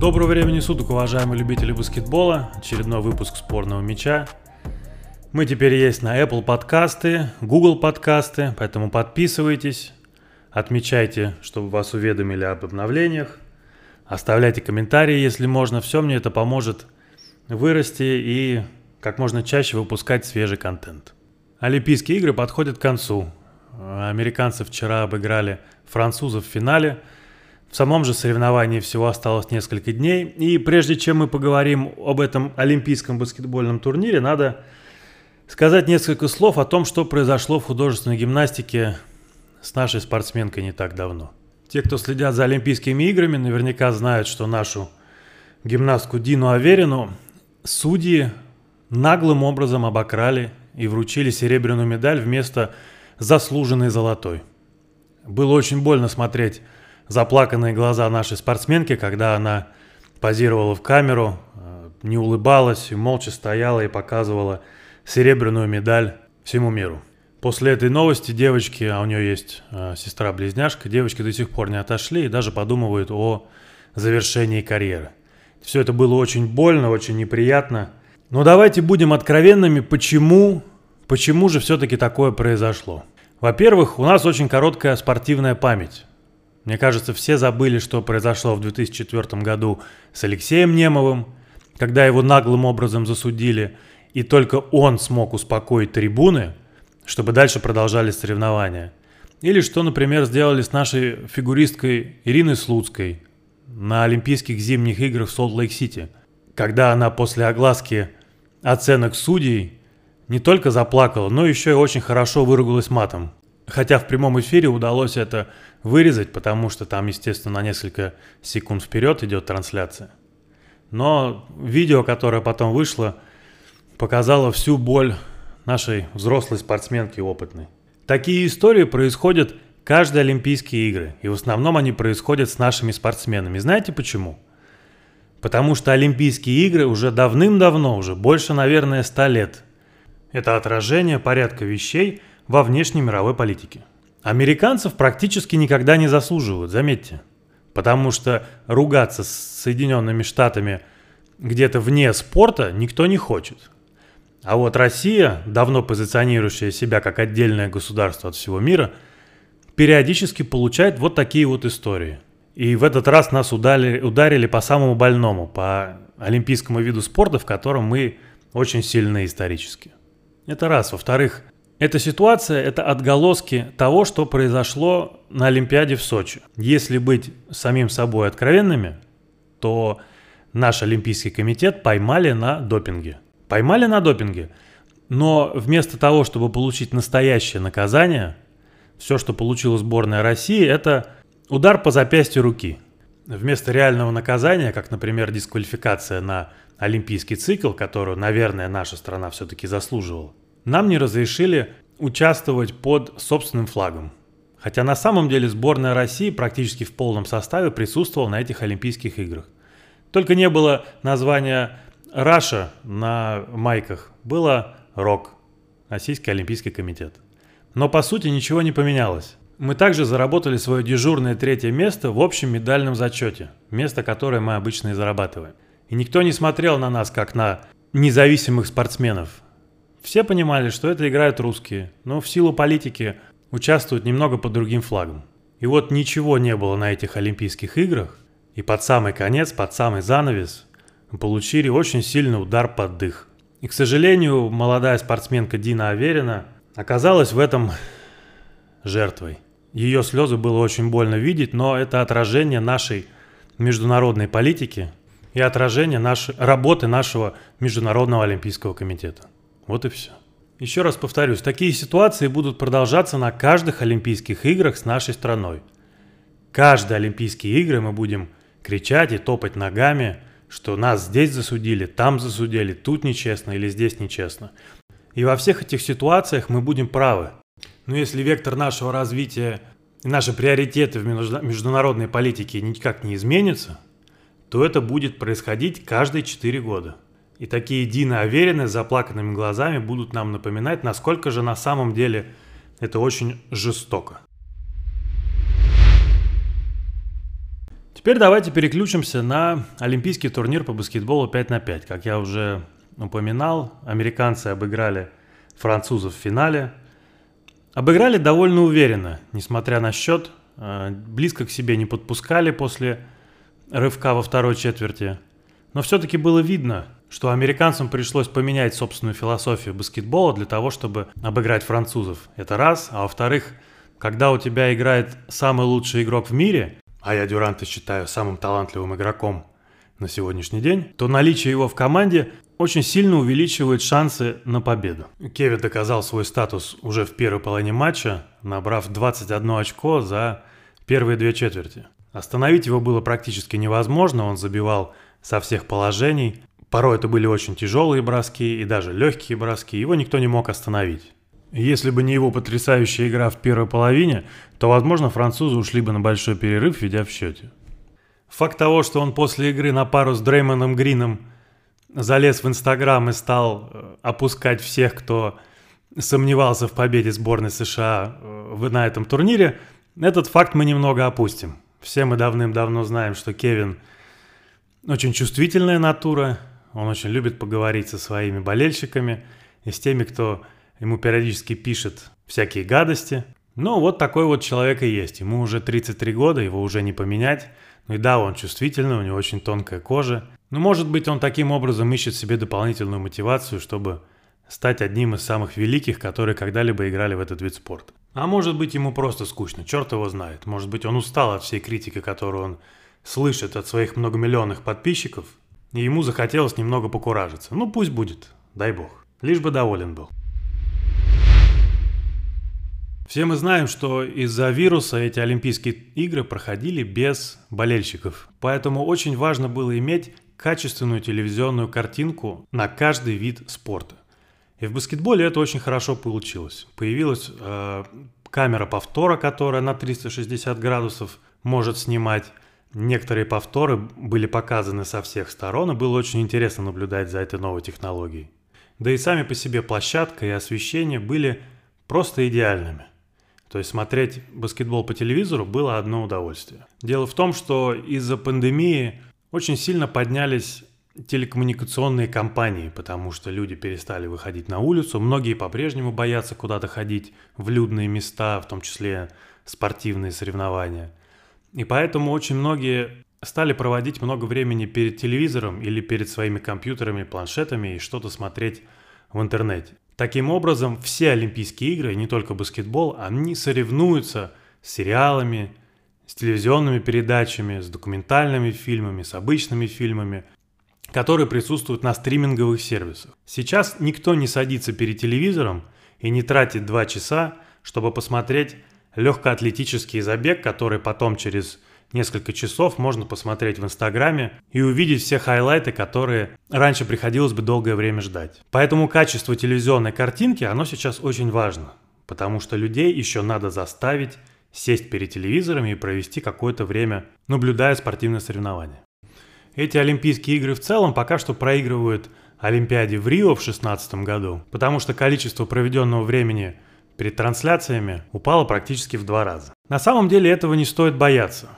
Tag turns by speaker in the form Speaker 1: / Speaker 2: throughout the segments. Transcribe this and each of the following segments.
Speaker 1: Доброго времени суток, уважаемые любители баскетбола. Очередной выпуск спорного мяча. Мы теперь есть на Apple подкасты, Google подкасты, поэтому подписывайтесь, отмечайте, чтобы вас уведомили об обновлениях, оставляйте комментарии, если можно. Все мне это поможет вырасти и как можно чаще выпускать свежий контент. Олимпийские игры подходят к концу. Американцы вчера обыграли французов в финале – в самом же соревновании всего осталось несколько дней. И прежде чем мы поговорим об этом олимпийском баскетбольном турнире, надо сказать несколько слов о том, что произошло в художественной гимнастике с нашей спортсменкой не так давно. Те, кто следят за Олимпийскими играми, наверняка знают, что нашу гимнастку Дину Аверину судьи наглым образом обокрали и вручили серебряную медаль вместо заслуженной золотой. Было очень больно смотреть заплаканные глаза нашей спортсменки, когда она позировала в камеру, э, не улыбалась молча стояла и показывала серебряную медаль всему миру. После этой новости девочки, а у нее есть э, сестра-близняшка, девочки до сих пор не отошли и даже подумывают о завершении карьеры. Все это было очень больно, очень неприятно. Но давайте будем откровенными, почему, почему же все-таки такое произошло. Во-первых, у нас очень короткая спортивная память. Мне кажется, все забыли, что произошло в 2004 году с Алексеем Немовым, когда его наглым образом засудили, и только он смог успокоить трибуны, чтобы дальше продолжались соревнования. Или что, например, сделали с нашей фигуристкой Ириной Слуцкой на Олимпийских зимних играх в Солт-Лейк-Сити, когда она после огласки оценок судей не только заплакала, но еще и очень хорошо выругалась матом. Хотя в прямом эфире удалось это вырезать, потому что там, естественно, на несколько секунд вперед идет трансляция. Но видео, которое потом вышло, показало всю боль нашей взрослой спортсменки опытной. Такие истории происходят каждые Олимпийские игры, и в основном они происходят с нашими спортсменами. Знаете почему? Потому что Олимпийские игры уже давным-давно, уже больше, наверное, 100 лет. Это отражение порядка вещей во внешней мировой политике. Американцев практически никогда не заслуживают, заметьте. Потому что ругаться с Соединенными Штатами где-то вне спорта никто не хочет. А вот Россия, давно позиционирующая себя как отдельное государство от всего мира, периодически получает вот такие вот истории. И в этот раз нас ударили, ударили по самому больному, по олимпийскому виду спорта, в котором мы очень сильны исторически. Это раз. Во-вторых, эта ситуация – это отголоски того, что произошло на Олимпиаде в Сочи. Если быть самим собой откровенными, то наш Олимпийский комитет поймали на допинге. Поймали на допинге, но вместо того, чтобы получить настоящее наказание, все, что получила сборная России, это удар по запястью руки. Вместо реального наказания, как, например, дисквалификация на олимпийский цикл, которую, наверное, наша страна все-таки заслуживала, нам не разрешили участвовать под собственным флагом. Хотя на самом деле сборная России практически в полном составе присутствовала на этих Олимпийских играх. Только не было названия Раша на майках, было РОК, Российский Олимпийский комитет. Но по сути ничего не поменялось. Мы также заработали свое дежурное третье место в общем медальном зачете, место, которое мы обычно и зарабатываем. И никто не смотрел на нас как на независимых спортсменов, все понимали, что это играют русские, но в силу политики участвуют немного под другим флагом. И вот ничего не было на этих Олимпийских играх, и под самый конец, под самый занавес, получили очень сильный удар под дых. И, к сожалению, молодая спортсменка Дина Аверина оказалась в этом жертвой. Ее слезы было очень больно видеть, но это отражение нашей международной политики и отражение нашей, работы нашего Международного Олимпийского комитета. Вот и все. Еще раз повторюсь, такие ситуации будут продолжаться на каждых Олимпийских играх с нашей страной. Каждые Олимпийские игры мы будем кричать и топать ногами, что нас здесь засудили, там засудили, тут нечестно или здесь нечестно. И во всех этих ситуациях мы будем правы. Но если вектор нашего развития и наши приоритеты в международной политике никак не изменятся, то это будет происходить каждые 4 года. И такие Дина Аверины с заплаканными глазами будут нам напоминать, насколько же на самом деле это очень жестоко. Теперь давайте переключимся на олимпийский турнир по баскетболу 5 на 5. Как я уже упоминал, американцы обыграли французов в финале. Обыграли довольно уверенно, несмотря на счет. Э, близко к себе не подпускали после рывка во второй четверти. Но все-таки было видно, что американцам пришлось поменять собственную философию баскетбола для того, чтобы обыграть французов. Это раз. А во-вторых, когда у тебя играет самый лучший игрок в мире, а я Дюранта считаю самым талантливым игроком на сегодняшний день, то наличие его в команде очень сильно увеличивает шансы на победу. Кевин доказал свой статус уже в первой половине матча, набрав 21 очко за первые две четверти. Остановить его было практически невозможно, он забивал со всех положений. Порой это были очень тяжелые броски и даже легкие броски, его никто не мог остановить. Если бы не его потрясающая игра в первой половине, то, возможно, французы ушли бы на большой перерыв, ведя в счете. Факт того, что он после игры на пару с Дреймоном Грином залез в Инстаграм и стал э, опускать всех, кто сомневался в победе сборной США э, на этом турнире, этот факт мы немного опустим. Все мы давным-давно знаем, что Кевин очень чувствительная натура, он очень любит поговорить со своими болельщиками и с теми, кто ему периодически пишет всякие гадости. Но вот такой вот человек и есть. Ему уже 33 года, его уже не поменять. Ну и да, он чувствительный, у него очень тонкая кожа. Но может быть он таким образом ищет себе дополнительную мотивацию, чтобы стать одним из самых великих, которые когда-либо играли в этот вид спорта. А может быть ему просто скучно, черт его знает. Может быть он устал от всей критики, которую он слышит от своих многомиллионных подписчиков, и ему захотелось немного покуражиться. Ну пусть будет, дай бог. Лишь бы доволен был. Все мы знаем, что из-за вируса эти Олимпийские игры проходили без болельщиков. Поэтому очень важно было иметь качественную телевизионную картинку на каждый вид спорта. И в баскетболе это очень хорошо получилось. Появилась э, камера повтора, которая на 360 градусов может снимать. Некоторые повторы были показаны со всех сторон, и было очень интересно наблюдать за этой новой технологией. Да и сами по себе площадка и освещение были просто идеальными. То есть смотреть баскетбол по телевизору было одно удовольствие. Дело в том, что из-за пандемии очень сильно поднялись телекоммуникационные компании, потому что люди перестали выходить на улицу, многие по-прежнему боятся куда-то ходить в людные места, в том числе спортивные соревнования. И поэтому очень многие стали проводить много времени перед телевизором или перед своими компьютерами, планшетами и что-то смотреть в интернете. Таким образом, все Олимпийские игры, не только баскетбол, они соревнуются с сериалами, с телевизионными передачами, с документальными фильмами, с обычными фильмами, которые присутствуют на стриминговых сервисах. Сейчас никто не садится перед телевизором и не тратит два часа, чтобы посмотреть легкоатлетический забег, который потом через несколько часов можно посмотреть в Инстаграме и увидеть все хайлайты, которые раньше приходилось бы долгое время ждать. Поэтому качество телевизионной картинки, оно сейчас очень важно, потому что людей еще надо заставить сесть перед телевизорами и провести какое-то время, наблюдая спортивные соревнования. Эти Олимпийские игры в целом пока что проигрывают Олимпиаде в Рио в 2016 году, потому что количество проведенного времени перед трансляциями упало практически в два раза. На самом деле этого не стоит бояться.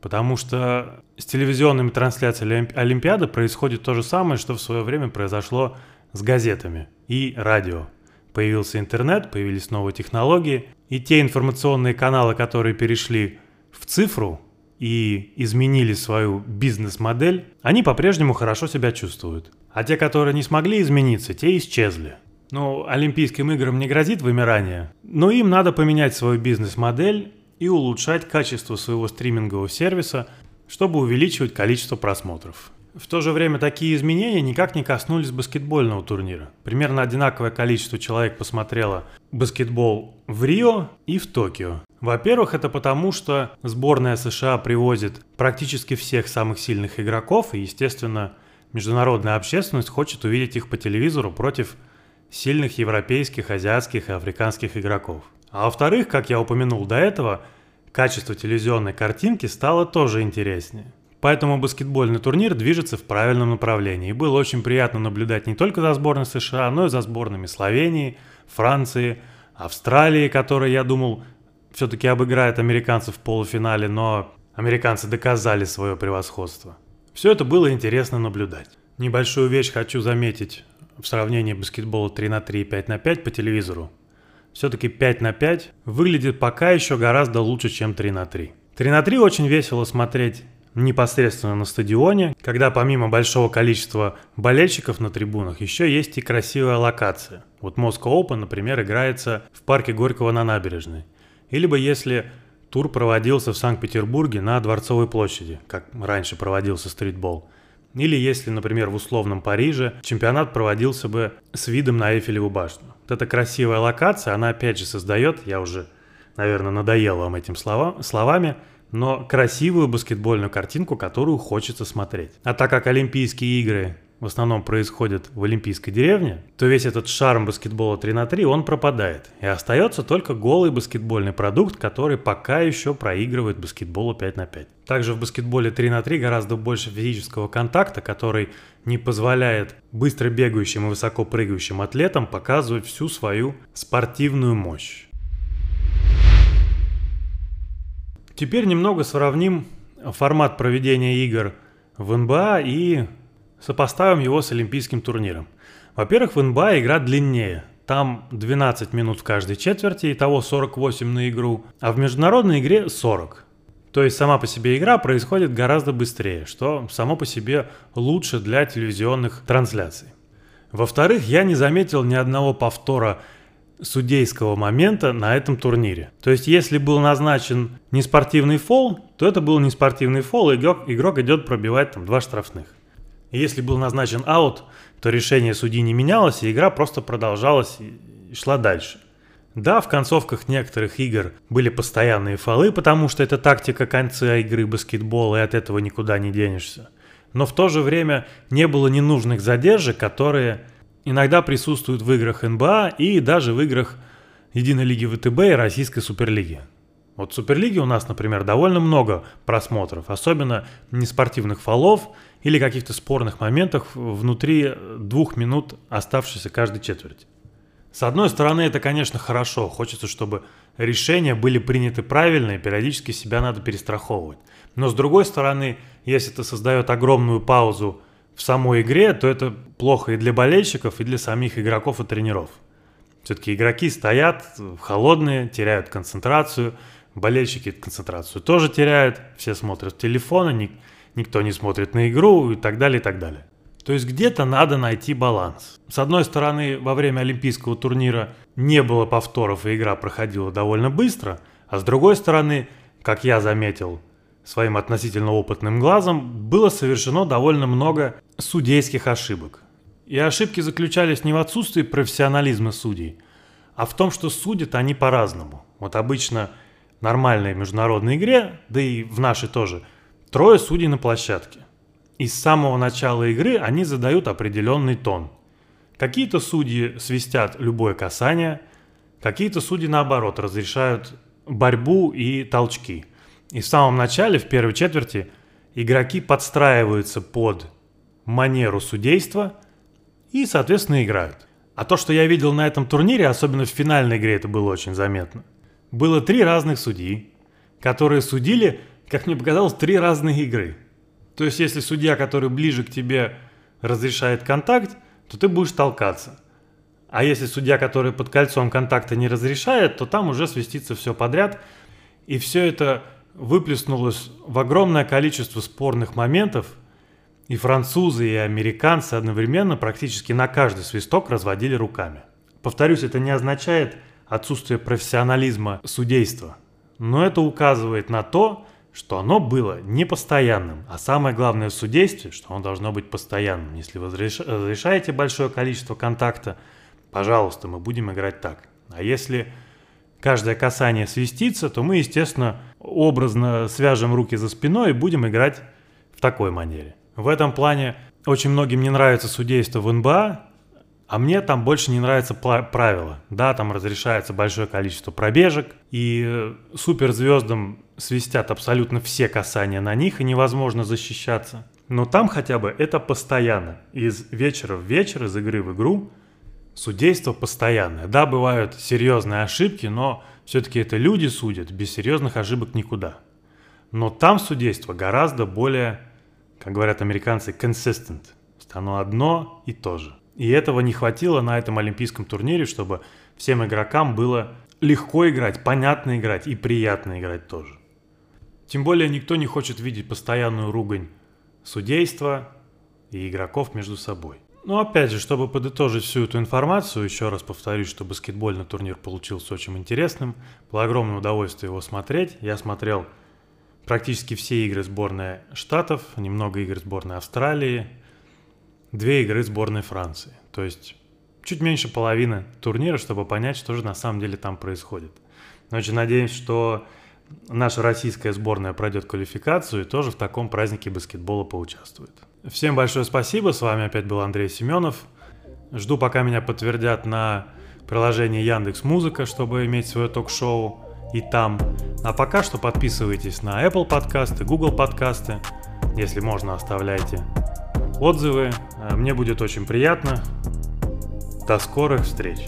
Speaker 1: Потому что с телевизионными трансляциями Олимпиады происходит то же самое, что в свое время произошло с газетами и радио. Появился интернет, появились новые технологии, и те информационные каналы, которые перешли в цифру и изменили свою бизнес-модель, они по-прежнему хорошо себя чувствуют. А те, которые не смогли измениться, те исчезли. Ну, Олимпийским играм не грозит вымирание, но им надо поменять свою бизнес-модель и улучшать качество своего стримингового сервиса, чтобы увеличивать количество просмотров. В то же время такие изменения никак не коснулись баскетбольного турнира. Примерно одинаковое количество человек посмотрело баскетбол в Рио и в Токио. Во-первых, это потому, что сборная США привозит практически всех самых сильных игроков, и, естественно, международная общественность хочет увидеть их по телевизору против сильных европейских, азиатских и африканских игроков. А во-вторых, как я упомянул до этого, качество телевизионной картинки стало тоже интереснее. Поэтому баскетбольный турнир движется в правильном направлении. И было очень приятно наблюдать не только за сборной США, но и за сборными Словении, Франции, Австралии, которая, я думал, все-таки обыграет американцев в полуфинале, но американцы доказали свое превосходство. Все это было интересно наблюдать. Небольшую вещь хочу заметить в сравнении баскетбола 3 на 3 и 5 на 5 по телевизору. Все-таки 5 на 5 выглядит пока еще гораздо лучше, чем 3 на 3. 3 на 3 очень весело смотреть непосредственно на стадионе, когда помимо большого количества болельщиков на трибунах еще есть и красивая локация. Вот Moscow Open, например, играется в парке Горького на набережной. Или бы если тур проводился в Санкт-Петербурге на Дворцовой площади, как раньше проводился стритбол. Или если, например, в условном Париже чемпионат проводился бы с видом на Эйфелеву башню. Вот эта красивая локация, она опять же создает, я уже, наверное, надоел вам этим слова, словами, но красивую баскетбольную картинку, которую хочется смотреть. А так как Олимпийские игры в основном происходят в Олимпийской деревне, то весь этот шарм баскетбола 3 на 3, он пропадает. И остается только голый баскетбольный продукт, который пока еще проигрывает баскетболу 5 на 5. Также в баскетболе 3 на 3 гораздо больше физического контакта, который не позволяет быстро бегающим и высоко прыгающим атлетам показывать всю свою спортивную мощь. Теперь немного сравним формат проведения игр в НБА и сопоставим его с Олимпийским турниром. Во-первых, в НБА игра длиннее. Там 12 минут в каждой четверти, итого 48 на игру, а в международной игре 40. То есть сама по себе игра происходит гораздо быстрее, что само по себе лучше для телевизионных трансляций. Во-вторых, я не заметил ни одного повтора судейского момента на этом турнире. То есть, если был назначен неспортивный фол, то это был неспортивный фол, и игрок, игрок идет пробивать там два штрафных. Если был назначен аут, то решение судьи не менялось, и игра просто продолжалась и шла дальше. Да, в концовках некоторых игр были постоянные фолы, потому что это тактика конца игры баскетбола, и от этого никуда не денешься. Но в то же время не было ненужных задержек, которые иногда присутствуют в играх НБА и даже в играх Единой лиги ВТБ и Российской Суперлиги. Вот в Суперлиге у нас, например, довольно много просмотров, особенно неспортивных фолов или каких-то спорных моментов внутри двух минут, оставшихся каждой четверти. С одной стороны, это, конечно, хорошо. Хочется, чтобы решения были приняты правильно, и периодически себя надо перестраховывать. Но с другой стороны, если это создает огромную паузу в самой игре, то это плохо и для болельщиков, и для самих игроков и тренеров. Все-таки игроки стоят холодные, теряют концентрацию, болельщики концентрацию тоже теряют, все смотрят в телефоны, ник- никто не смотрит на игру и так далее, и так далее. То есть где-то надо найти баланс. С одной стороны, во время Олимпийского турнира не было повторов, и игра проходила довольно быстро, а с другой стороны, как я заметил, своим относительно опытным глазом, было совершено довольно много судейских ошибок. И ошибки заключались не в отсутствии профессионализма судей, а в том, что судят они по-разному. Вот обычно в нормальной международной игре, да и в нашей тоже, трое судей на площадке. И с самого начала игры они задают определенный тон. Какие-то судьи свистят любое касание, какие-то судьи наоборот разрешают борьбу и толчки – и в самом начале, в первой четверти, игроки подстраиваются под манеру судейства и, соответственно, играют. А то, что я видел на этом турнире, особенно в финальной игре, это было очень заметно. Было три разных судьи, которые судили, как мне показалось, три разные игры. То есть, если судья, который ближе к тебе, разрешает контакт, то ты будешь толкаться. А если судья, который под кольцом контакта не разрешает, то там уже свистится все подряд. И все это выплеснулось в огромное количество спорных моментов, и французы, и американцы одновременно практически на каждый свисток разводили руками. Повторюсь, это не означает отсутствие профессионализма судейства, но это указывает на то, что оно было непостоянным, а самое главное в судействе, что оно должно быть постоянным. Если вы разрешаете большое количество контакта, пожалуйста, мы будем играть так. А если каждое касание свистится, то мы, естественно, образно свяжем руки за спиной и будем играть в такой манере. В этом плане очень многим не нравится судейство в НБА, А мне там больше не нравится правило. Да, там разрешается большое количество пробежек, и э, суперзвездам свистят абсолютно все касания на них, и невозможно защищаться. Но там хотя бы это постоянно. Из вечера в вечер, из игры в игру судейство постоянное. Да, бывают серьезные ошибки, но все-таки это люди судят, без серьезных ошибок никуда. Но там судейство гораздо более, как говорят американцы, consistent. Оно одно и то же. И этого не хватило на этом олимпийском турнире, чтобы всем игрокам было легко играть, понятно играть и приятно играть тоже. Тем более никто не хочет видеть постоянную ругань судейства и игроков между собой. Но опять же, чтобы подытожить всю эту информацию, еще раз повторюсь, что баскетбольный турнир получился очень интересным. Было огромное удовольствие его смотреть. Я смотрел практически все игры сборной Штатов, немного игр сборной Австралии, две игры сборной Франции. То есть чуть меньше половины турнира, чтобы понять, что же на самом деле там происходит. Очень надеюсь, что наша российская сборная пройдет квалификацию и тоже в таком празднике баскетбола поучаствует. Всем большое спасибо, с вами опять был Андрей Семенов. Жду, пока меня подтвердят на приложении Яндекс Музыка, чтобы иметь свое ток-шоу и там. А пока что подписывайтесь на Apple подкасты, Google подкасты. Если можно, оставляйте отзывы. Мне будет очень приятно. До скорых встреч!